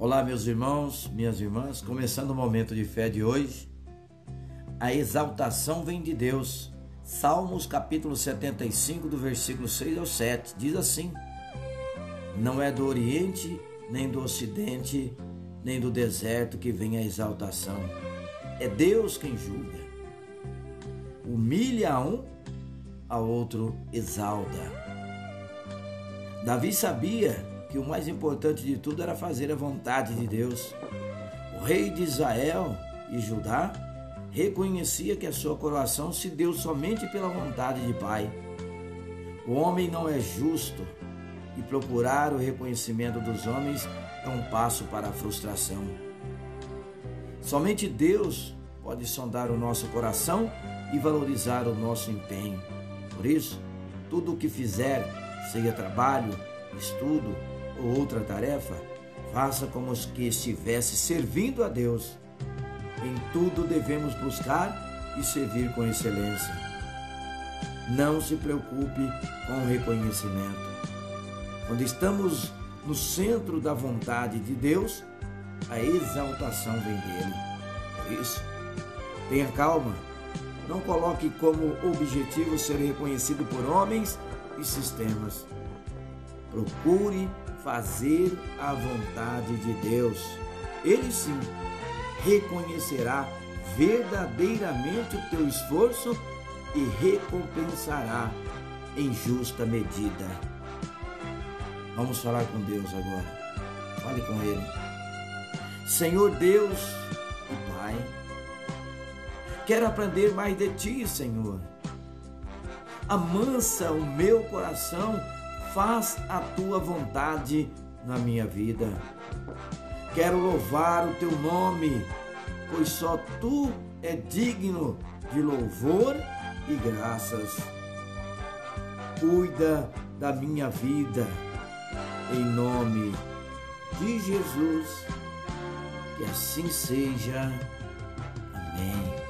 Olá, meus irmãos, minhas irmãs, começando o momento de fé de hoje. A exaltação vem de Deus. Salmos capítulo 75, do versículo 6 ao 7, diz assim: Não é do Oriente, nem do Ocidente, nem do deserto que vem a exaltação. É Deus quem julga. Humilha a um, a outro exalta. Davi sabia que o mais importante de tudo era fazer a vontade de Deus. O rei de Israel e Judá reconhecia que a sua coroação se deu somente pela vontade de Pai. O homem não é justo e procurar o reconhecimento dos homens é um passo para a frustração. Somente Deus pode sondar o nosso coração e valorizar o nosso empenho. Por isso, tudo o que fizer, seja trabalho, estudo ou outra tarefa, faça como que estivesse servindo a Deus. Em tudo devemos buscar e servir com excelência. Não se preocupe com o reconhecimento. Quando estamos no centro da vontade de Deus, a exaltação vem dele. Por isso, tenha calma. Não coloque como objetivo ser reconhecido por homens e sistemas. Procure fazer a vontade de Deus. Ele sim reconhecerá verdadeiramente o teu esforço e recompensará em justa medida. Vamos falar com Deus agora. Fale com Ele. Senhor Deus e Pai, quero aprender mais de Ti, Senhor. Amansa o meu coração faz a tua vontade na minha vida. Quero louvar o teu nome, pois só tu é digno de louvor e graças. Cuida da minha vida, em nome de Jesus, que assim seja. Amém.